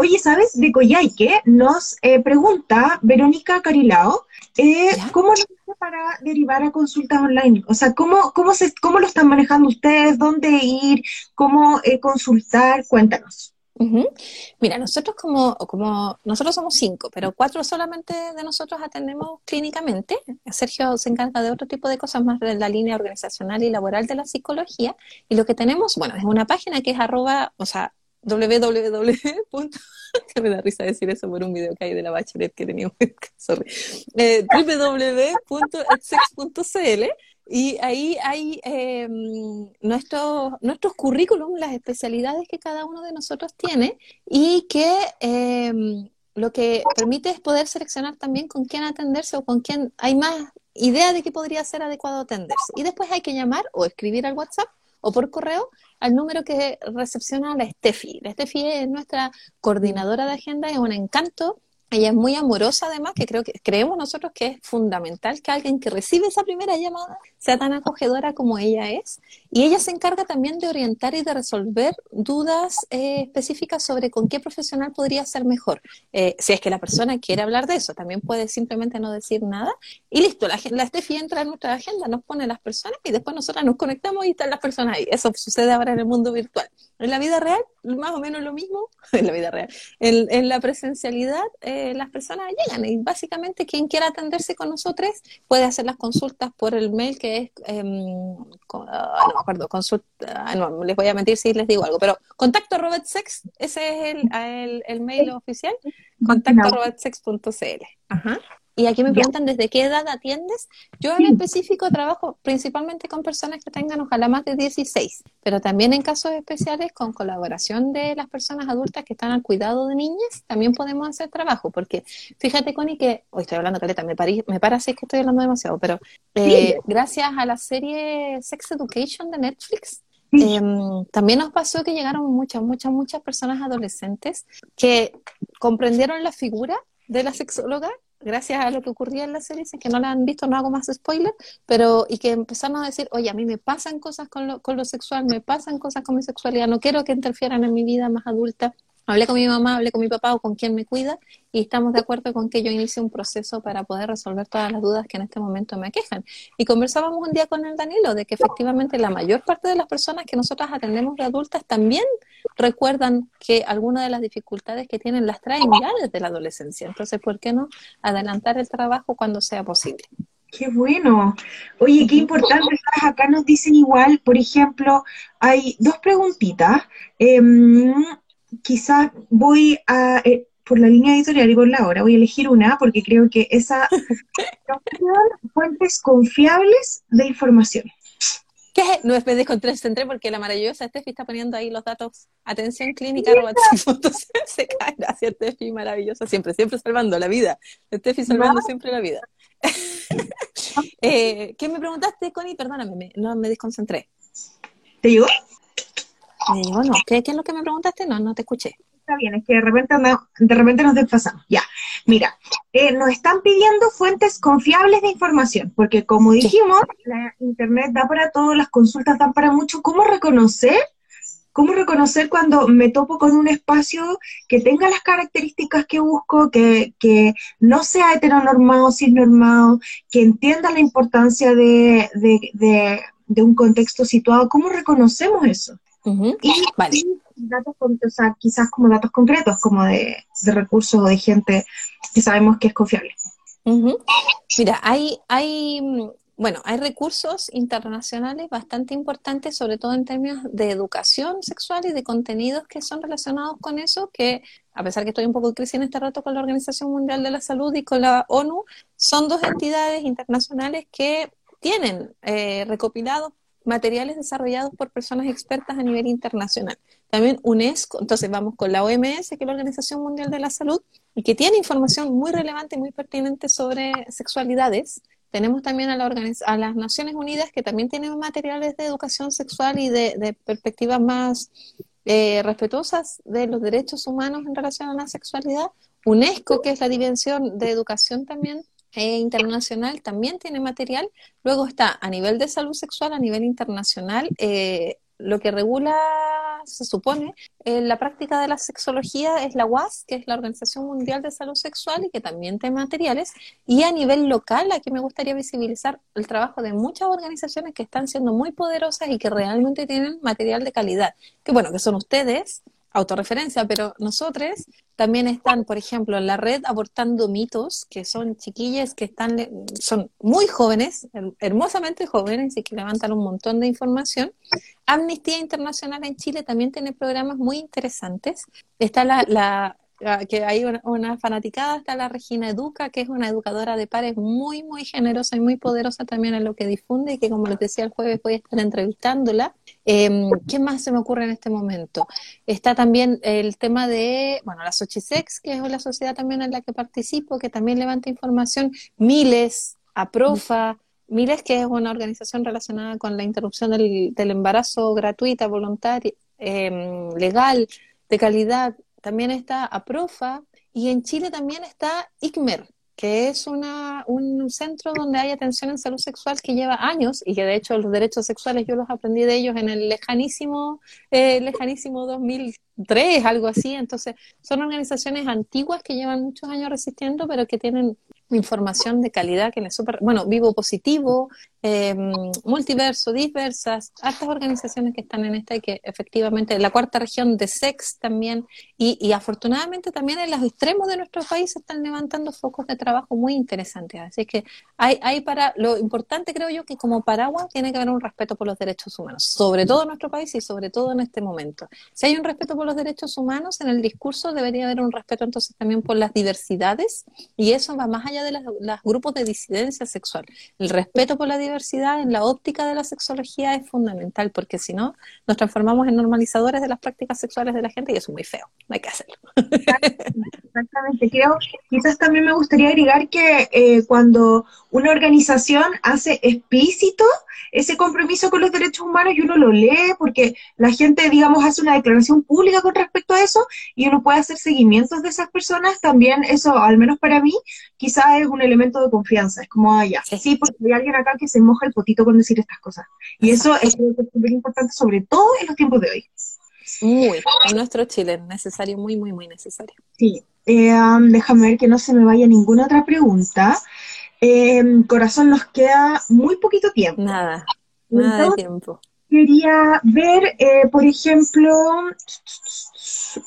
Oye, ¿sabes? De Coyhaique nos eh, pregunta Verónica Carilao, eh, ¿cómo lo para derivar a consultas online? O sea, ¿cómo, cómo, se, cómo lo están manejando ustedes? ¿Dónde ir? ¿Cómo eh, consultar? Cuéntanos. Mira, nosotros como, como nosotros somos cinco, pero cuatro solamente de nosotros atendemos clínicamente. Sergio se encarga de otro tipo de cosas más de la línea organizacional y laboral de la psicología. Y lo que tenemos, bueno, es una página que es arroba, o sea, www. me da risa decir eso por un video que hay de la bachelet que tenía sorry, eh, www.etsex.cl y ahí hay eh, nuestros, nuestros currículum, las especialidades que cada uno de nosotros tiene y que em, lo que permite es poder seleccionar también con quién atenderse o con quién hay más idea de que podría ser adecuado atenderse. Y después hay que llamar o escribir al WhatsApp o por correo al número que recepciona la Steffi. La Steffi es nuestra coordinadora de agenda, es un encanto ella es muy amorosa además, que creo que creemos nosotros que es fundamental que alguien que recibe esa primera llamada sea tan acogedora como ella es. Y ella se encarga también de orientar y de resolver dudas eh, específicas sobre con qué profesional podría ser mejor. Eh, si es que la persona quiere hablar de eso, también puede simplemente no decir nada. Y listo, la, la Steffi entra en nuestra agenda, nos pone las personas y después nosotras nos conectamos y están las personas ahí. Eso sucede ahora en el mundo virtual. En la vida real, más o menos lo mismo, en la vida real. En, la presencialidad, eh, las personas llegan y básicamente quien quiera atenderse con nosotros puede hacer las consultas por el mail que es, ah, no me acuerdo, consulta, ah, no, les voy a mentir si les digo algo, pero contacto Robert Sex, ese es el, el, mail oficial, contacto robertsex.cl. Ajá. Y aquí me preguntan desde qué edad atiendes. Yo en específico trabajo principalmente con personas que tengan ojalá más de 16, pero también en casos especiales con colaboración de las personas adultas que están al cuidado de niñas, también podemos hacer trabajo, porque fíjate Connie que, hoy estoy hablando caleta, me, me parece que estoy hablando demasiado, pero eh, gracias a la serie Sex Education de Netflix, em, también nos pasó que llegaron muchas, muchas, muchas personas adolescentes que comprendieron la figura de la sexóloga gracias a lo que ocurría en la serie, que no la han visto, no hago más spoiler, pero y que empezamos a decir, oye, a mí me pasan cosas con lo, con lo sexual, me pasan cosas con mi sexualidad, no quiero que interfieran en mi vida más adulta, hablé con mi mamá, hablé con mi papá o con quien me cuida y estamos de acuerdo con que yo inicie un proceso para poder resolver todas las dudas que en este momento me aquejan. Y conversábamos un día con el Danilo de que efectivamente la mayor parte de las personas que nosotras atendemos de adultas también recuerdan que algunas de las dificultades que tienen las traen ya desde la adolescencia. Entonces, ¿por qué no adelantar el trabajo cuando sea posible? Qué bueno. Oye, qué importante. Acá nos dicen igual, por ejemplo, hay dos preguntitas. Eh, quizás voy a, eh, por la línea editorial y por la hora, voy a elegir una porque creo que esa fuentes confiables de información. ¿Qué? No me desconcentré porque la maravillosa Steffi está poniendo ahí los datos. Atención clínica, se cae. Gracias, Steffi, maravillosa. Siempre, siempre salvando la vida. Steffi salvando siempre la vida. eh, ¿Qué me preguntaste, Connie? Perdóname, no me desconcentré. ¿Te llegó? Me digo, no, ¿qué, es lo que me preguntaste? No, no te escuché. Está bien, es que de repente, de repente nos desfasamos. Ya, mira, eh, nos están pidiendo fuentes confiables de información, porque como dijimos, la Internet da para todo, las consultas dan para mucho. ¿Cómo reconocer? ¿Cómo reconocer cuando me topo con un espacio que tenga las características que busco, que, que no sea heteronormado, cisnormado, que entienda la importancia de, de, de, de un contexto situado? ¿Cómo reconocemos eso? Y, vale. datos, o sea, quizás como datos concretos, como de, recursos o de gente que sabemos que es confiable. Mira, hay, hay, bueno, hay recursos internacionales bastante importantes, sobre todo en términos de educación sexual y de contenidos que son relacionados con eso, que a pesar que estoy un poco en crisis en este rato con la Organización Mundial de la Salud y con la ONU, son dos entidades internacionales que tienen eh, recopilados materiales desarrollados por personas expertas a nivel internacional. También UNESCO, entonces vamos con la OMS, que es la Organización Mundial de la Salud, y que tiene información muy relevante y muy pertinente sobre sexualidades. Tenemos también a, la a las Naciones Unidas, que también tienen materiales de educación sexual y de, perspectivas más eh, respetuosas de los derechos humanos en relación a la sexualidad. UNESCO, que es la dimensión de educación también, eh, internacional también tiene material. Luego está a nivel de salud sexual, a nivel internacional, eh, lo que regula, se supone, eh, la práctica de la sexología es la UAS, que es la Organización Mundial de Salud Sexual y que también tiene materiales. Y a nivel local, aquí me gustaría visibilizar el trabajo de muchas organizaciones que están siendo muy poderosas y que realmente tienen material de calidad. Que bueno, que son ustedes, autorreferencia, pero nosotros también están, por ejemplo, en la red abortando mitos, que son chiquillas que están, son muy jóvenes, hermosamente jóvenes y que levantan un montón de información. Amnistía Internacional en Chile también tiene programas muy interesantes. Está la, que hay una, fanaticada, está la Regina Educa, que es una educadora de pares muy, muy generosa y muy poderosa también en lo que difunde y que como les decía el jueves voy a estar entrevistándola. Eh, ¿Qué más se me ocurre en este momento? Está también el tema de, bueno, la Sochisex, que es la sociedad también en la que participo, que también levanta información, Miles, APROFA, Miles, que es una organización relacionada con la interrupción del, embarazo gratuita, voluntaria, em, legal, de calidad, también está APROFA y en Chile también está ICMER, que es una, un centro donde hay atención en salud sexual que lleva años y que de hecho los derechos sexuales yo los aprendí de ellos en el lejanísimo, eh, lejanísimo 2003, algo así. Entonces son organizaciones antiguas que llevan muchos años resistiendo, pero que tienen información de calidad que es súper, bueno, Vivo Positivo, eh, Multiverso, Diversas, estas organizaciones que están en esta y que efectivamente la cuarta región de SEX también, y, y, afortunadamente también en los extremos de nuestro país están levantando focos de trabajo muy interesantes. Así que hay, hay para, lo importante creo yo que como paraguas tiene que haber un respeto por los derechos humanos, sobre todo en nuestro país y sobre todo en este momento. Si hay un respeto por los derechos humanos, en el discurso debería haber un respeto entonces también por las diversidades, y eso va más allá de los grupos de disidencia sexual. El respeto por la diversidad en la óptica de la sexología es fundamental, porque si no, nos transformamos en normalizadores de las prácticas sexuales de la gente y eso es muy feo, no hay que hacerlo. Exactamente, creo, quizás también me gustaría agregar que eh, cuando una organización hace explícito ese compromiso con los derechos humanos y uno lo lee porque la gente, digamos, hace una declaración pública con respecto a eso y uno puede hacer seguimientos de esas personas, también eso, al menos para mí, quizás es un elemento de confianza. Es como, ah, ya, sí, porque hay alguien acá que se moja el potito con decir estas cosas. Y eso es súper importante, sobre todo en los tiempos de hoy. Muy, en nuestro Chile, necesario, muy, muy, muy necesario. Sí, eh, um, déjame ver que no se me vaya ninguna otra pregunta. Eh, corazón, nos queda muy poquito tiempo. Nada, nada de tiempo. Quería ver, eh, por ejemplo,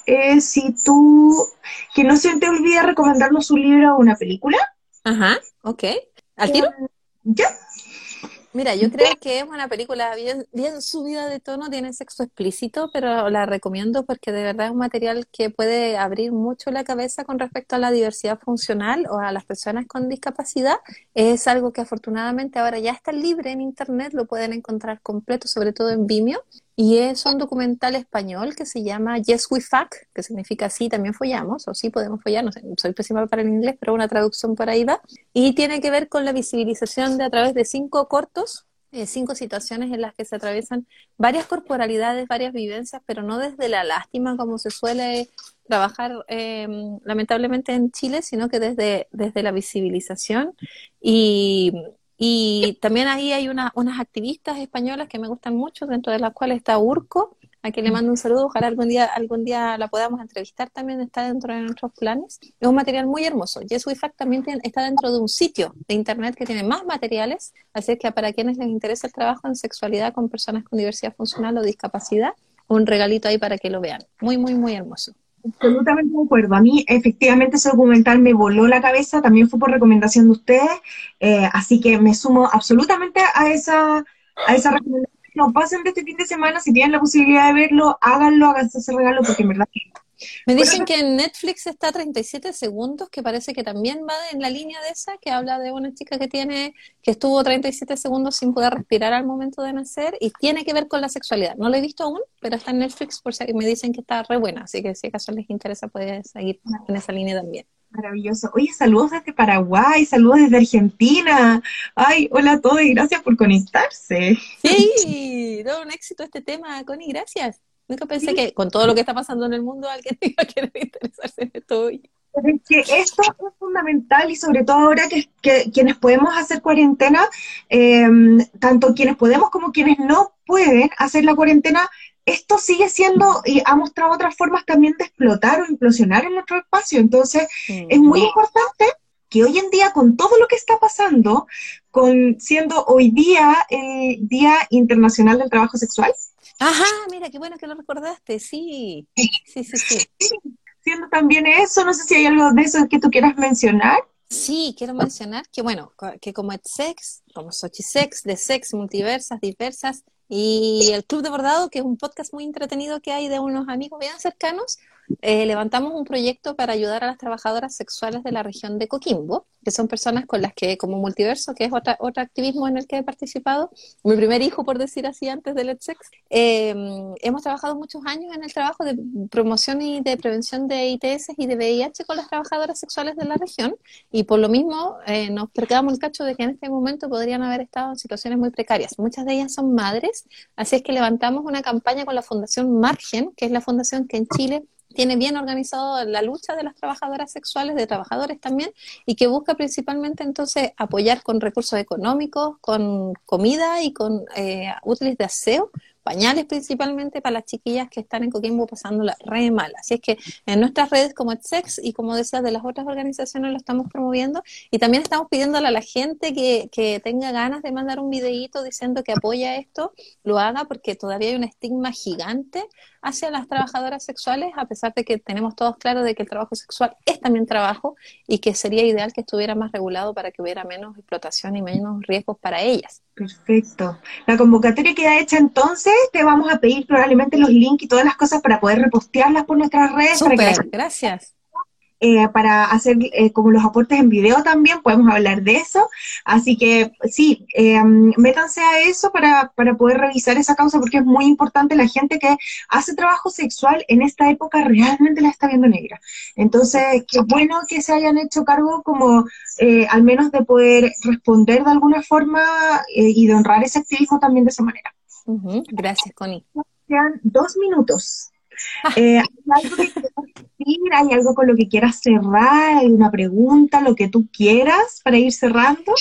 eh, si tú, que no se te olvide recomendarnos un libro o una película. Ajá, ok. ¿Al tiro? Ya. Mira, yo creo que es una película bien, bien subida de tono, tiene sexo explícito, pero la recomiendo porque de verdad es un material que puede abrir mucho la cabeza con respecto a la diversidad funcional o a las personas con discapacidad. Es algo que afortunadamente ahora ya está libre en Internet, lo pueden encontrar completo, sobre todo en Vimeo. Y es un documental español que se llama Yes We Fuck, que significa sí, también follamos, o sí podemos follar, no sé, soy pésima para el inglés, pero una traducción por ahí va. Y tiene que ver con la visibilización de a través de cinco cortos, eh, cinco situaciones en las que se atraviesan varias corporalidades, varias vivencias, pero no desde la lástima como se suele trabajar eh, lamentablemente en Chile, sino que desde, desde la visibilización y y también ahí hay unas activistas españolas que me gustan mucho, dentro de las cuales está Urco, a quien le mando un saludo, ojalá algún día, algún día la podamos entrevistar, también está dentro de nuestros planes. Es un material muy hermoso. Yes We Fact también está dentro de un sitio de internet que tiene más materiales, así que para quienes les interesa el trabajo en sexualidad con personas con diversidad funcional o discapacidad, un regalito ahí para que lo vean. Muy, muy, muy hermoso. Absolutamente de acuerdo. A mí, efectivamente, ese documental me voló la cabeza, también fue por recomendación de ustedes, eh, así que me sumo absolutamente a esa, a esa recomendación. No pasen de este fin de semana, si tienen la posibilidad de verlo, háganlo, háganse ese regalo, porque en verdad me dicen que en Netflix está 37 segundos, que parece que también va en la línea de esa, que habla de una chica que tiene, que estuvo 37 segundos sin poder respirar al momento de nacer y tiene que ver con la sexualidad. No lo he visto aún, pero está en Netflix por si me dicen que está re buena, así que si acaso les interesa puede seguir en esa línea también. Maravilloso. Oye, saludos desde Paraguay, saludos desde Argentina. Ay, hola a todos y gracias por conectarse. Sí, todo un éxito este tema, Connie, gracias. Nunca pensé que con todo lo que está pasando en el mundo alguien iba a querer interesarse en esto hoy. Es que esto es fundamental y sobre todo ahora que, quienes podemos hacer cuarentena, em, tanto quienes podemos como quienes no pueden hacer la cuarentena, esto sigue siendo y ha mostrado otras formas también de explotar o implosionar en nuestro espacio. Entonces, es muy importante que hoy en día, con todo lo que está pasando, con siendo hoy día el Día Internacional del Trabajo Sexual. Ajá, mira, qué bueno que lo recordaste, sí. Sí, sí, sí. Siendo también eso, no sé si hay algo de eso que tú quieras mencionar. Sí, quiero mencionar que, bueno, que como Sex, como Sex, de Sex, multiversas, diversas, y el Club de Bordado, que es un podcast muy entretenido que hay de unos amigos bien cercanos, eh, levantamos un proyecto para ayudar a las trabajadoras sexuales de la región de Coquimbo, que son personas con las que, como Multiverso, que es otra, otro activismo en el que he participado, mi primer hijo, por decir así, antes del Let's Sex, eh, hemos trabajado muchos años en el trabajo de promoción y de prevención de ITS y de VIH con las trabajadoras sexuales de la región, y por lo mismo eh, nos percatamos el cacho de que en este momento podrían haber estado en situaciones muy precarias. Muchas de ellas son madres, así es que levantamos una campaña con la Fundación Margen, que es la fundación que en Chile tiene bien organizado la lucha de las trabajadoras sexuales, de trabajadores también, y que busca principalmente entonces apoyar con recursos económicos, con comida y con eh, útiles de aseo pañales principalmente para las chiquillas que están en Coquimbo pasándola re mal. Así es que en nuestras redes como EdSex y como decías de las otras organizaciones lo estamos promoviendo y también estamos pidiéndole a la gente que, que tenga ganas de mandar un videíto diciendo que apoya esto, lo haga porque todavía hay un estigma gigante hacia las trabajadoras sexuales, a pesar de que tenemos todos claro de que el trabajo sexual es también trabajo y que sería ideal que estuviera más regulado para que hubiera menos explotación y menos riesgos para ellas. Perfecto. La convocatoria queda hecha entonces. Te vamos a pedir probablemente los links y todas las cosas para poder repostearlas por nuestras redes. Súper, gracias. Eh, para hacer eh, como los aportes en video también, podemos hablar de eso. Así que sí, eh, métanse a eso para, para poder revisar esa causa porque es muy importante. La gente que hace trabajo sexual en esta época realmente la está viendo negra. Entonces, qué bueno que se hayan hecho cargo como al menos de poder responder de alguna forma y de honrar ese activismo también de esa manera. Gracias, Connie. Quedan dos minutos. Eh, ¿Hay algo con lo que quieras cerrar? ¿Hay una pregunta? Lo que tú quieras para ir cerrando.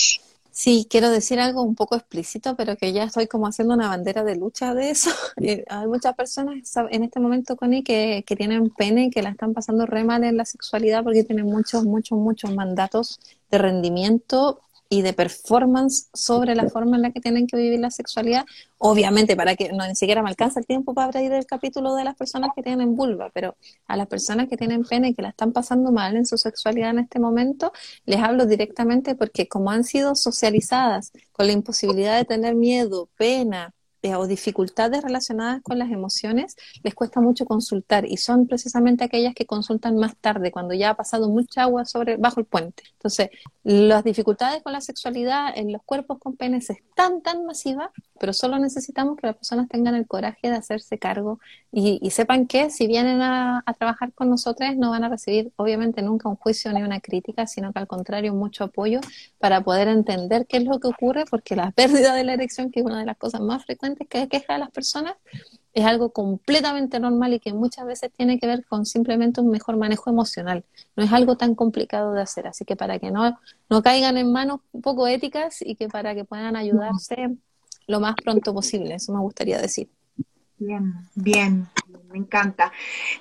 Sí, quiero decir algo un poco explícito, pero que ya estoy como haciendo una bandera de lucha de eso. Eh, hay muchas personas en este momento, Connie, que, que tienen pene y que la están pasando re mal en la sexualidad porque tienen muchos, muchos, muchos mandatos de rendimiento y de performance sobre la forma en la que tienen que vivir la sexualidad. Obviamente, para que no ni siquiera me alcanza el tiempo para abrir el capítulo de las personas que tienen vulva, pero a las personas que tienen pene y que la están pasando mal en su sexualidad en este momento, les hablo directamente porque como han sido socializadas con la imposibilidad de tener miedo, pena, eh, o dificultades relacionadas con las emociones, les cuesta mucho consultar y son precisamente aquellas que consultan más tarde, cuando ya ha pasado mucha agua sobre, bajo el puente. Entonces, las dificultades con la sexualidad en los cuerpos con penes es tan, tan masiva, pero solo necesitamos que las personas tengan el coraje de hacerse cargo y, sepan que si vienen a, a, trabajar con nosotros no van a recibir obviamente nunca un juicio ni una crítica, sino que al contrario mucho apoyo para poder entender qué es lo que ocurre, porque la pérdida de la erección, que es una de las cosas más frecuentes, que queja a las personas es algo completamente normal y que muchas veces tiene que ver con simplemente un mejor manejo emocional. No es algo tan complicado de hacer, así que para que no, no caigan en manos un poco éticas y que para que puedan ayudarse lo más pronto posible, eso me gustaría decir. Bien, bien, me encanta.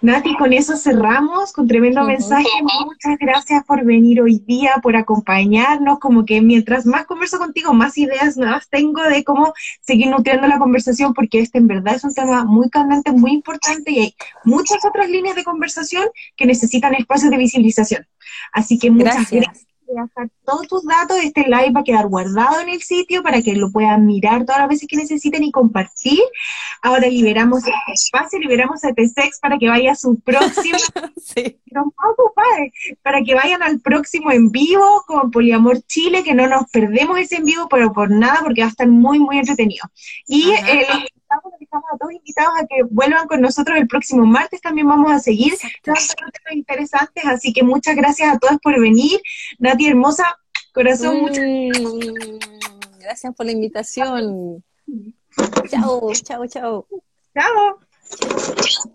Nati, con eso cerramos, con tremendo mensaje. Muchas gracias por venir hoy día, por acompañarnos. Como que mientras más converso contigo, más ideas nuevas tengo de cómo seguir nutriendo la conversación, porque este en verdad es un tema muy candente, muy importante y hay muchas otras líneas de conversación que necesitan espacios de visibilización. Así que muchas gracias dejar todos tus datos, este live va a quedar guardado en el sitio para que lo puedan mirar todas las veces que necesiten y compartir. Ahora liberamos este espacio, liberamos a T-Sex para que vaya a su próximo, sí. para que vayan al próximo en vivo con Poliamor Chile, que no nos perdemos ese en vivo, pero por nada, porque va a estar muy, muy entretenido. Y eh, invitamos a todos invitados a que vuelvan con nosotros el próximo martes. También vamos a seguir temas interesantes. Así que muchas gracias a todos por venir. Nati hermosa, corazón, mm, Gracias por la invitación. Chao, chao, chao. Chao.